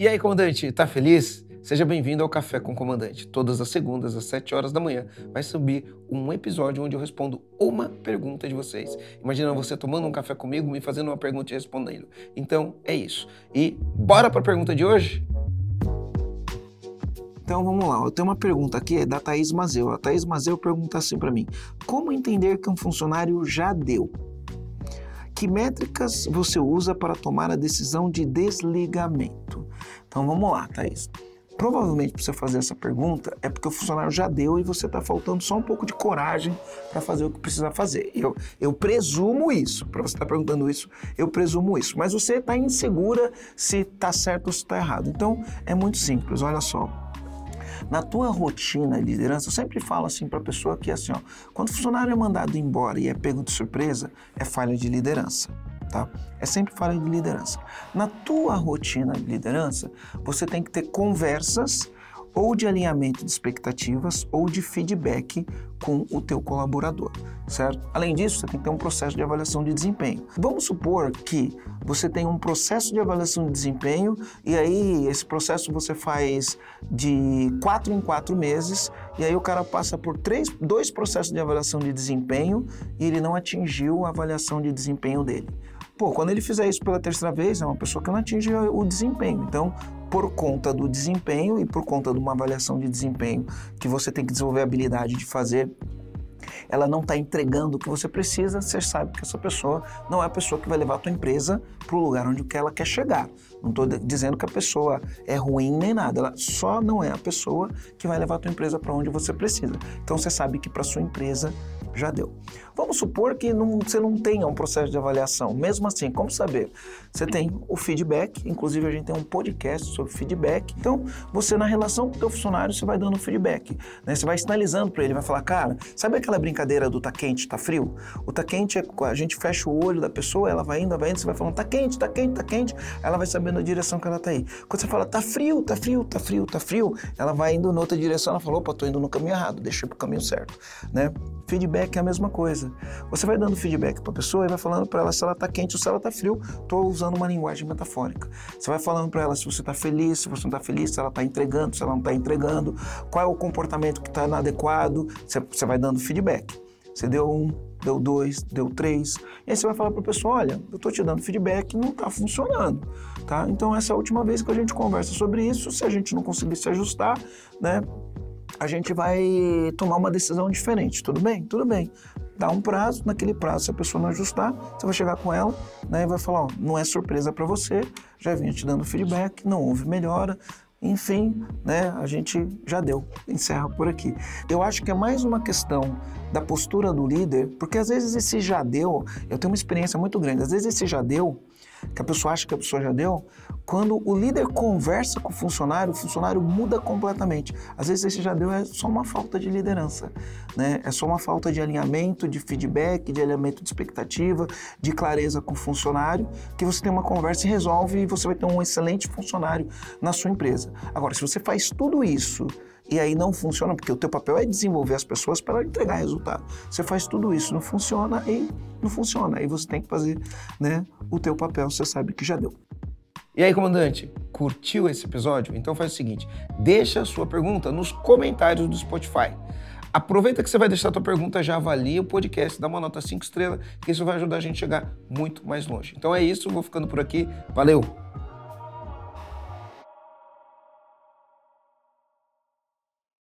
E aí, comandante, tá feliz? Seja bem-vindo ao Café com o Comandante. Todas as segundas, às 7 horas da manhã, vai subir um episódio onde eu respondo uma pergunta de vocês. Imagina você tomando um café comigo, me fazendo uma pergunta e respondendo. Então, é isso. E bora para a pergunta de hoje? Então vamos lá, eu tenho uma pergunta aqui, é da Thaís Mazeu. A Thaís Mazeu pergunta assim para mim: Como entender que um funcionário já deu? Que métricas você usa para tomar a decisão de desligamento? Então vamos lá, Thaís. Provavelmente para você fazer essa pergunta é porque o funcionário já deu e você está faltando só um pouco de coragem para fazer o que precisa fazer. Eu, eu presumo isso, para você estar tá perguntando isso, eu presumo isso. Mas você está insegura se está certo ou se está errado. Então é muito simples, olha só. Na tua rotina de liderança, eu sempre falo assim para a pessoa que é assim, ó, quando o funcionário é mandado embora e é pego de surpresa, é falha de liderança. Tá? É sempre falha de liderança. Na tua rotina de liderança, você tem que ter conversas ou de alinhamento de expectativas ou de feedback com o teu colaborador, certo? Além disso, você tem que ter um processo de avaliação de desempenho. Vamos supor que você tem um processo de avaliação de desempenho e aí esse processo você faz de quatro em quatro meses e aí o cara passa por três, dois processos de avaliação de desempenho e ele não atingiu a avaliação de desempenho dele. Pô, quando ele fizer isso pela terceira vez, é uma pessoa que não atinge o desempenho. Então, por conta do desempenho e por conta de uma avaliação de desempenho que você tem que desenvolver a habilidade de fazer ela não está entregando o que você precisa, você sabe que essa pessoa não é a pessoa que vai levar a tua empresa para o lugar onde ela quer chegar. Não estou dizendo que a pessoa é ruim nem nada, ela só não é a pessoa que vai levar a tua empresa para onde você precisa. Então você sabe que para sua empresa já deu. Vamos supor que não, você não tenha um processo de avaliação. Mesmo assim, como saber? Você tem o feedback, inclusive a gente tem um podcast sobre feedback. Então, você na relação com o teu funcionário, você vai dando feedback. Né? Você vai sinalizando para ele, vai falar, cara, sabe aquela brincadeira do tá quente, tá frio? O tá quente é a gente fecha o olho da pessoa, ela vai indo, vai indo, você vai falando, tá quente, tá quente, tá quente, ela vai sabendo a direção que ela tá aí. Quando você fala, tá frio, tá frio, tá frio, tá frio, ela vai indo noutra direção, ela falou, opa, tô indo no caminho errado, deixa eu pro caminho certo, né? Feedback é a mesma coisa. Você vai dando feedback para a pessoa e vai falando para ela se ela está quente ou se ela está frio. Estou usando uma linguagem metafórica. Você vai falando para ela se você está feliz, se você não está feliz, se ela está entregando, se ela não está entregando, qual é o comportamento que está inadequado. Você, você vai dando feedback. Você deu um, deu dois, deu três. E aí você vai falar para a pessoa: olha, eu estou te dando feedback, não está funcionando. Tá? Então, essa é a última vez que a gente conversa sobre isso. Se a gente não conseguir se ajustar, né, a gente vai tomar uma decisão diferente. Tudo bem? Tudo bem. Dá um prazo, naquele prazo, se a pessoa não ajustar, você vai chegar com ela né, e vai falar: ó, não é surpresa para você, já vinha te dando feedback, não houve melhora. Enfim, né, a gente já deu, encerra por aqui. Eu acho que é mais uma questão da postura do líder, porque às vezes esse já deu, eu tenho uma experiência muito grande, às vezes esse já deu que a pessoa acha que a pessoa já deu, quando o líder conversa com o funcionário, o funcionário muda completamente. Às vezes esse já deu é só uma falta de liderança, né? É só uma falta de alinhamento, de feedback, de alinhamento de expectativa, de clareza com o funcionário, que você tem uma conversa e resolve e você vai ter um excelente funcionário na sua empresa. Agora, se você faz tudo isso e aí não funciona, porque o teu papel é desenvolver as pessoas para entregar resultado. Você faz tudo isso, não funciona e não funciona. Aí você tem que fazer né, o teu papel, você sabe que já deu. E aí, comandante, curtiu esse episódio? Então faz o seguinte, deixa a sua pergunta nos comentários do Spotify. Aproveita que você vai deixar a tua pergunta, já avalia o podcast, dá uma nota 5 estrelas, que isso vai ajudar a gente a chegar muito mais longe. Então é isso, vou ficando por aqui. Valeu!